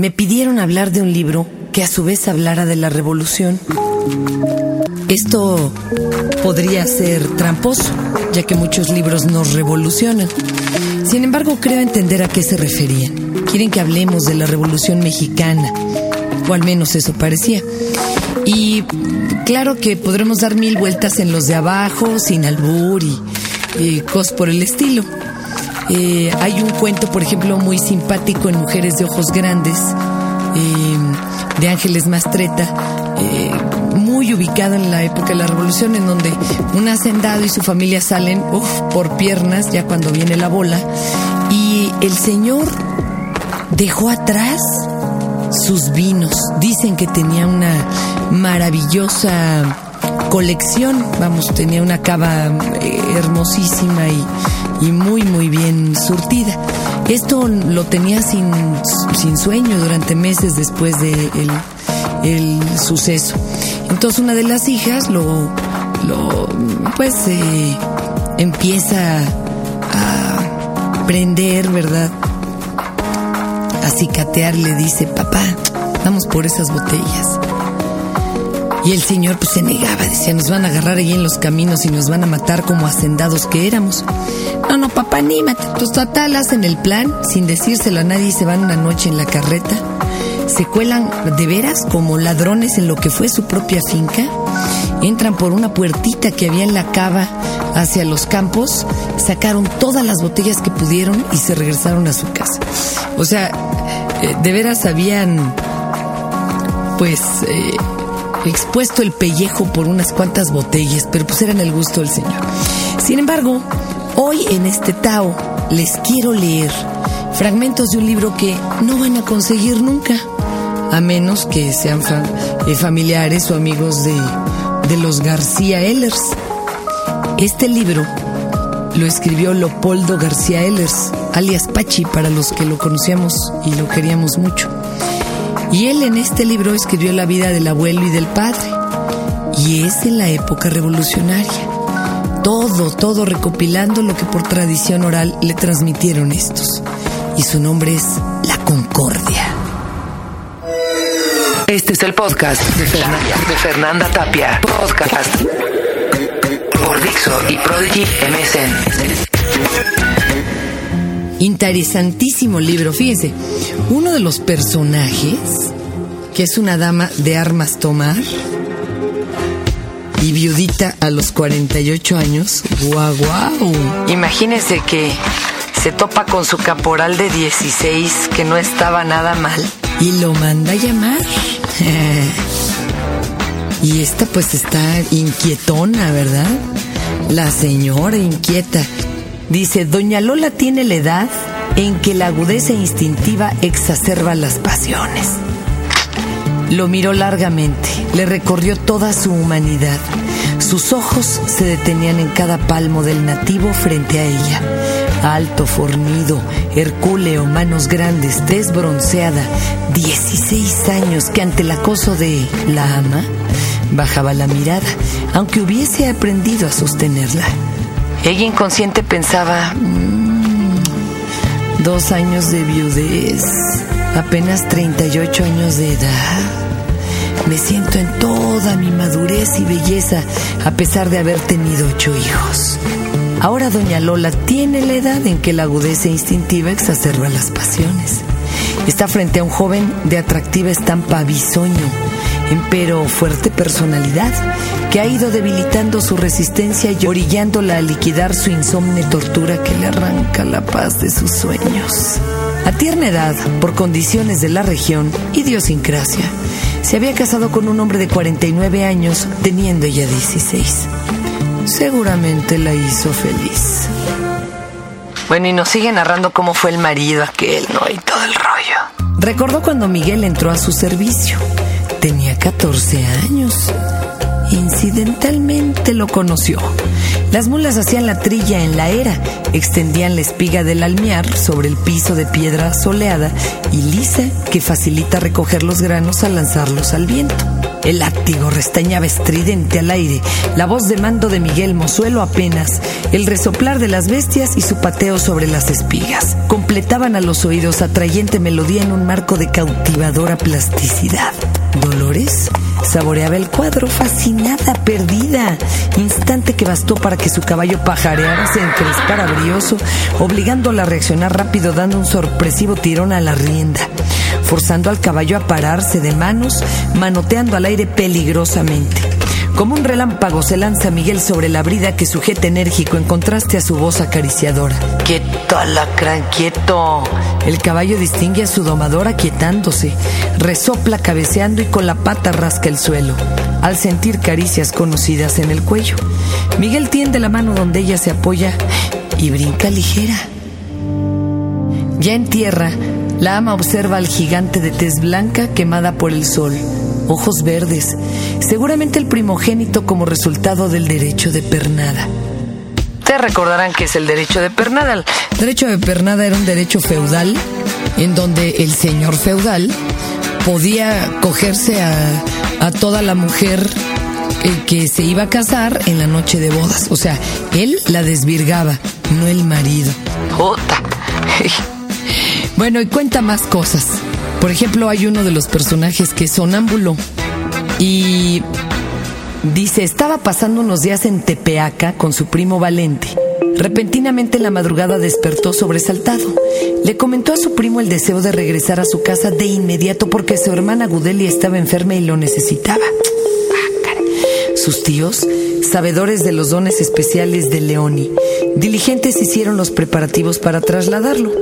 me pidieron hablar de un libro que a su vez hablara de la revolución. Esto podría ser tramposo, ya que muchos libros nos revolucionan. Sin embargo, creo entender a qué se referían. Quieren que hablemos de la revolución mexicana, o al menos eso parecía. Y claro que podremos dar mil vueltas en los de abajo, sin albur y, cosas por el estilo. Eh, hay un cuento, por ejemplo, muy simpático en Mujeres de Ojos Grandes, eh, de Ángeles Mastreta, eh, muy ubicado en la época de la Revolución, en donde un hacendado y su familia salen por piernas, ya cuando viene la bola, y el señor dejó atrás sus vinos. Dicen que tenía una maravillosa colección, vamos, tenía una cava eh, hermosísima y, muy, muy bien surtida. Esto lo tenía sin, sin sueño durante meses después del de el, suceso. Entonces una de las hijas lo, lo pues eh, empieza a prender, ¿verdad? A cicatear, le dice, papá, vamos por esas botellas. Y el señor pues se negaba, decía, nos van a agarrar ahí en los caminos y nos van a matar como hacendados que éramos. No, no, papá, anímate. Pues total, hacen el plan, sin decírselo a nadie, se van una noche en la carreta, se cuelan de veras como ladrones en lo que fue su propia finca, entran por una puertita que había en la cava hacia los campos, sacaron todas las botellas que pudieron y se regresaron a su casa. O sea, eh, de veras habían, pues... Eh, expuesto el pellejo por unas cuantas botellas, pero pues eran el gusto del Señor. Sin embargo, hoy en este Tao les quiero leer fragmentos de un libro que no van a conseguir nunca, a menos que sean eh, familiares o amigos de, de los García Ellers. Este libro lo escribió Leopoldo García Ellers, alias Pachi, para los que lo conocíamos y lo queríamos mucho. Y él en este libro escribió la vida del abuelo y del padre. Y es en la época revolucionaria. Todo, todo recopilando lo que por tradición oral le transmitieron estos. Y su nombre es La Concordia. Este es el podcast de Fernanda, de Fernanda Tapia. Podcast por Dixo y Prodigy MSN. Interesantísimo libro, fíjense. Uno de los personajes, que es una dama de armas tomar y viudita a los 48 años, guau, guau. Imagínense que se topa con su caporal de 16, que no estaba nada mal, y lo manda a llamar. y esta pues está inquietona, ¿verdad? La señora inquieta. Dice, Doña Lola tiene la edad en que la agudeza instintiva exacerba las pasiones. Lo miró largamente, le recorrió toda su humanidad. Sus ojos se detenían en cada palmo del nativo frente a ella. Alto, fornido, hercúleo, manos grandes, tez bronceada, 16 años que ante el acoso de la ama bajaba la mirada, aunque hubiese aprendido a sostenerla. Ella inconsciente pensaba, mm, dos años de viudez, apenas 38 años de edad. Me siento en toda mi madurez y belleza a pesar de haber tenido ocho hijos. Ahora doña Lola tiene la edad en que la agudeza instintiva exacerba las pasiones. Está frente a un joven de atractiva estampa bisoño, empero fuerte personalidad, que ha ido debilitando su resistencia y orillándola a liquidar su insomne tortura que le arranca la paz de sus sueños. A tierna edad, por condiciones de la región, idiosincrasia, se había casado con un hombre de 49 años, teniendo ya 16. Seguramente la hizo feliz. Bueno, y nos sigue narrando cómo fue el marido aquel, ¿no? Y todo el rollo. Recordó cuando Miguel entró a su servicio. Tenía 14 años. Incidentalmente lo conoció. Las mulas hacían la trilla en la era, extendían la espiga del almiar sobre el piso de piedra soleada y lisa que facilita recoger los granos al lanzarlos al viento. El látigo restañaba estridente al aire, la voz de mando de Miguel Mozuelo apenas, el resoplar de las bestias y su pateo sobre las espigas cupletaban a los oídos atrayente melodía en un marco de cautivadora plasticidad. Dolores saboreaba el cuadro, fascinada, perdida, instante que bastó para que su caballo pajareara, se encrespara brioso, obligándola a reaccionar rápido, dando un sorpresivo tirón a la rienda, forzando al caballo a pararse de manos, manoteando al aire peligrosamente. Como un relámpago se lanza Miguel sobre la brida que sujeta enérgico en contraste a su voz acariciadora. Quieto, alacrán, quieto. El caballo distingue a su domador aquietándose, resopla cabeceando y con la pata rasca el suelo, al sentir caricias conocidas en el cuello. Miguel tiende la mano donde ella se apoya y brinca ligera. Ya en tierra, la ama observa al gigante de tez blanca quemada por el sol ojos verdes, seguramente el primogénito como resultado del derecho de pernada. Te recordarán que es el derecho de pernada. El derecho de pernada era un derecho feudal en donde el señor feudal podía cogerse a, a toda la mujer eh, que se iba a casar en la noche de bodas. O sea, él la desvirgaba, no el marido. Puta. bueno, y cuenta más cosas. Por ejemplo, hay uno de los personajes que es sonámbulo y dice, estaba pasando unos días en Tepeaca con su primo Valente. Repentinamente en la madrugada despertó sobresaltado. Le comentó a su primo el deseo de regresar a su casa de inmediato porque su hermana Gudelia estaba enferma y lo necesitaba. Sus tíos, sabedores de los dones especiales de Leoni, diligentes hicieron los preparativos para trasladarlo.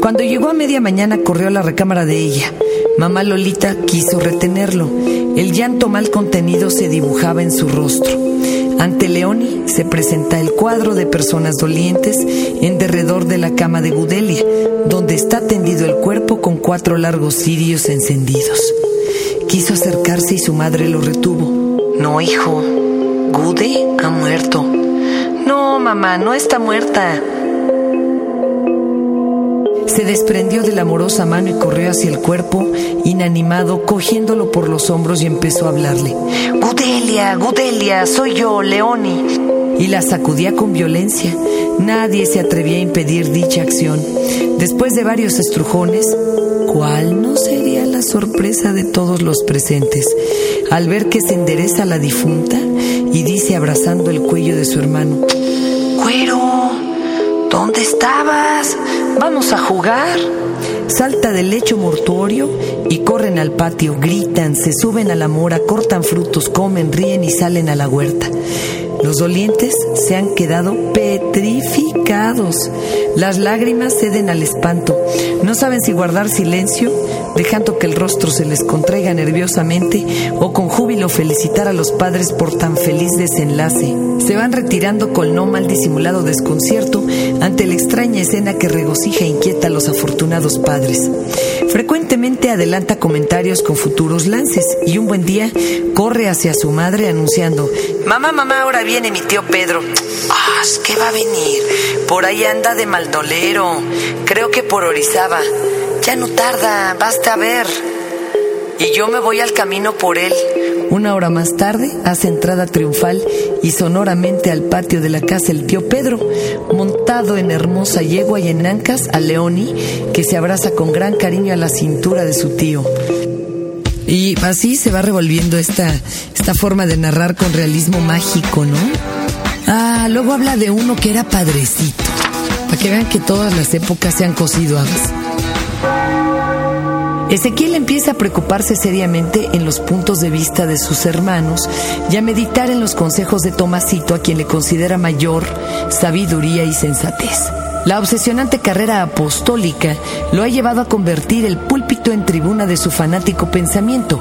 Cuando llegó a media mañana corrió a la recámara de ella. Mamá Lolita quiso retenerlo. El llanto mal contenido se dibujaba en su rostro. Ante Leoni se presenta el cuadro de personas dolientes en derredor de la cama de Gudelia, donde está tendido el cuerpo con cuatro largos cirios encendidos. Quiso acercarse y su madre lo retuvo. No, hijo, Gude ha muerto. No, mamá, no está muerta se desprendió de la amorosa mano y corrió hacia el cuerpo, inanimado, cogiéndolo por los hombros y empezó a hablarle. Gudelia, Gudelia, soy yo, Leoni. Y la sacudía con violencia. Nadie se atrevía a impedir dicha acción. Después de varios estrujones, ¿cuál no sería la sorpresa de todos los presentes? Al ver que se endereza la difunta y dice abrazando el cuello de su hermano, Cuero, ¿dónde estabas? ¿Vamos a jugar? Salta del lecho mortuorio y corren al patio, gritan, se suben a la mora, cortan frutos, comen, ríen y salen a la huerta. Los dolientes se han quedado petrificados. Las lágrimas ceden al espanto. No saben si guardar silencio, dejando que el rostro se les contraiga nerviosamente, o con júbilo felicitar a los padres por tan feliz desenlace. Se van retirando con no mal disimulado desconcierto ante la extraña escena que regocija e inquieta a los afortunados padres. Frecuentemente adelanta comentarios con futuros lances y un buen día corre hacia su madre anunciando, Mamá, mamá, ahora viene mi tío Pedro. Ah, ¿qué va a venir? Por ahí anda de maldolero. Creo que por Orizaba. Ya no tarda, basta ver. Y yo me voy al camino por él. Una hora más tarde hace entrada triunfal y sonoramente al patio de la casa el tío Pedro, montado en hermosa yegua y en ancas a Leoni, que se abraza con gran cariño a la cintura de su tío. Y así se va revolviendo esta, esta forma de narrar con realismo mágico, ¿no? Ah, luego habla de uno que era padrecito, para que vean que todas las épocas se han cosido habas. Ezequiel empieza a preocuparse seriamente en los puntos de vista de sus hermanos y a meditar en los consejos de Tomasito, a quien le considera mayor sabiduría y sensatez. La obsesionante carrera apostólica lo ha llevado a convertir el púlpito en tribuna de su fanático pensamiento.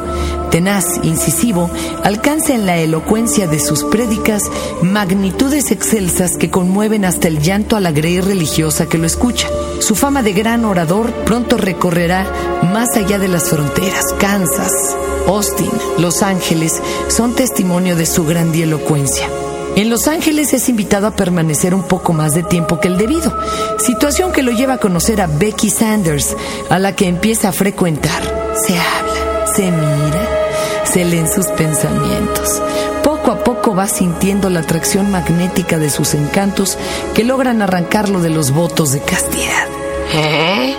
Tenaz, incisivo, alcanza en la elocuencia de sus prédicas magnitudes excelsas que conmueven hasta el llanto a la grey religiosa que lo escucha. Su fama de gran orador pronto recorrerá más allá de las fronteras. Kansas, Austin, Los Ángeles son testimonio de su grandielocuencia. En Los Ángeles es invitado a permanecer un poco más de tiempo que el debido, situación que lo lleva a conocer a Becky Sanders, a la que empieza a frecuentar. Se habla, se mira, se leen sus pensamientos. Poco a poco va sintiendo la atracción magnética de sus encantos que logran arrancarlo de los votos de castidad. ¿Eh?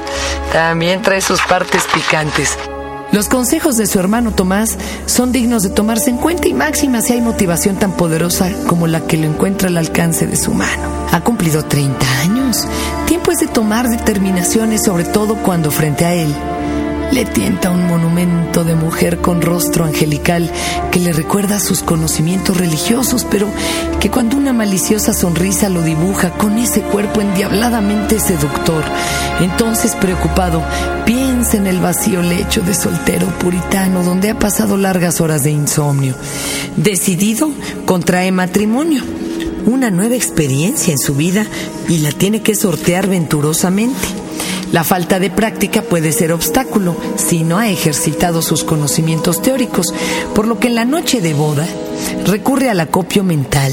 También trae sus partes picantes. Los consejos de su hermano Tomás son dignos de tomarse en cuenta y máxima si hay motivación tan poderosa como la que lo encuentra al alcance de su mano. Ha cumplido 30 años. Tiempo es de tomar determinaciones, sobre todo cuando frente a él le tienta un monumento de mujer con rostro angelical que le recuerda sus conocimientos religiosos, pero que cuando una maliciosa sonrisa lo dibuja con ese cuerpo endiabladamente seductor, entonces preocupado piensa en el vacío lecho de soltero puritano donde ha pasado largas horas de insomnio. Decidido, contrae matrimonio una nueva experiencia en su vida y la tiene que sortear venturosamente. La falta de práctica puede ser obstáculo si no ha ejercitado sus conocimientos teóricos, por lo que en la noche de boda recurre al acopio mental.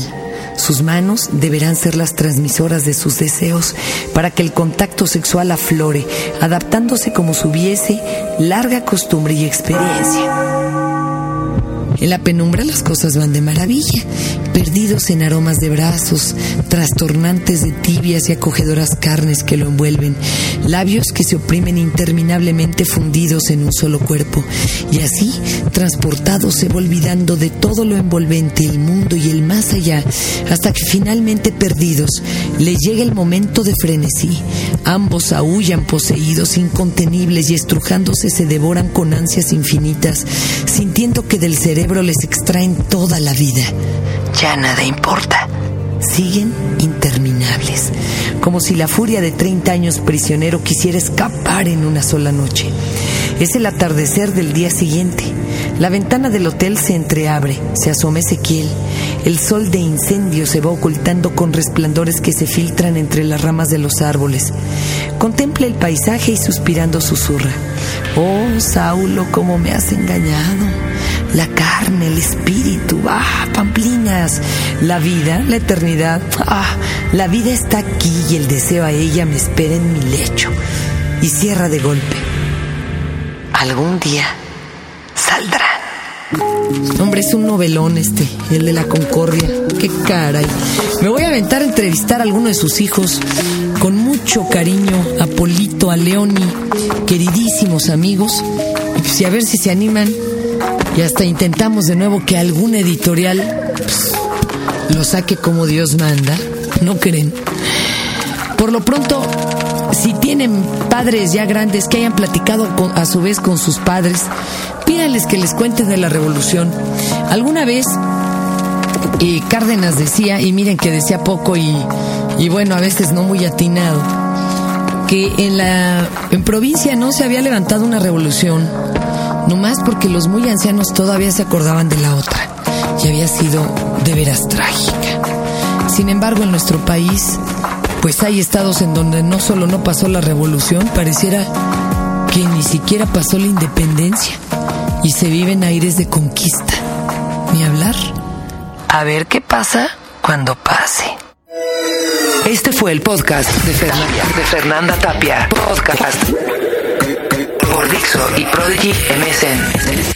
Sus manos deberán ser las transmisoras de sus deseos para que el contacto sexual aflore, adaptándose como si hubiese larga costumbre y experiencia. En la penumbra las cosas van de maravilla, perdidos en aromas de brazos, trastornantes de tibias y acogedoras carnes que lo envuelven, labios que se oprimen interminablemente fundidos en un solo cuerpo, y así, transportados, se va olvidando de todo lo envolvente, el mundo y el más allá, hasta que finalmente perdidos, le llega el momento de frenesí. Ambos aullan poseídos, incontenibles y estrujándose se devoran con ansias infinitas, sintiendo que del cerebro les extraen toda la vida. Ya nada importa. Siguen interminables, como si la furia de 30 años prisionero quisiera escapar en una sola noche. Es el atardecer del día siguiente. La ventana del hotel se entreabre, se asoma Ezequiel. El sol de incendio se va ocultando con resplandores que se filtran entre las ramas de los árboles. Contempla el paisaje y suspirando susurra. Oh, Saulo, cómo me has engañado la carne, el espíritu, ah, pamplinas, la vida, la eternidad, ah, la vida está aquí y el deseo a ella me espera en mi lecho. Y cierra de golpe. Algún día. Hombre, es un novelón este, el de la Concordia. Qué caray. Me voy a aventar a entrevistar a alguno de sus hijos con mucho cariño a Polito, a Leoni, queridísimos amigos. Y pues, a ver si se animan y hasta intentamos de nuevo que algún editorial pues, lo saque como Dios manda. ¿No creen? Por lo pronto, si tienen padres ya grandes que hayan platicado a su vez con sus padres, pídanles que les cuenten de la revolución. Alguna vez Cárdenas decía, y miren que decía poco y, y bueno, a veces no muy atinado, que en la en provincia no se había levantado una revolución no más porque los muy ancianos todavía se acordaban de la otra y había sido de veras trágica. Sin embargo, en nuestro país, pues hay estados en donde no solo no pasó la revolución, pareciera que ni siquiera pasó la independencia y se viven aires de conquista. Ni hablar. A ver qué pasa cuando pase. Este fue el podcast de Fernanda, de Fernanda Tapia. Podcast por Dixo y Prodigy MSN.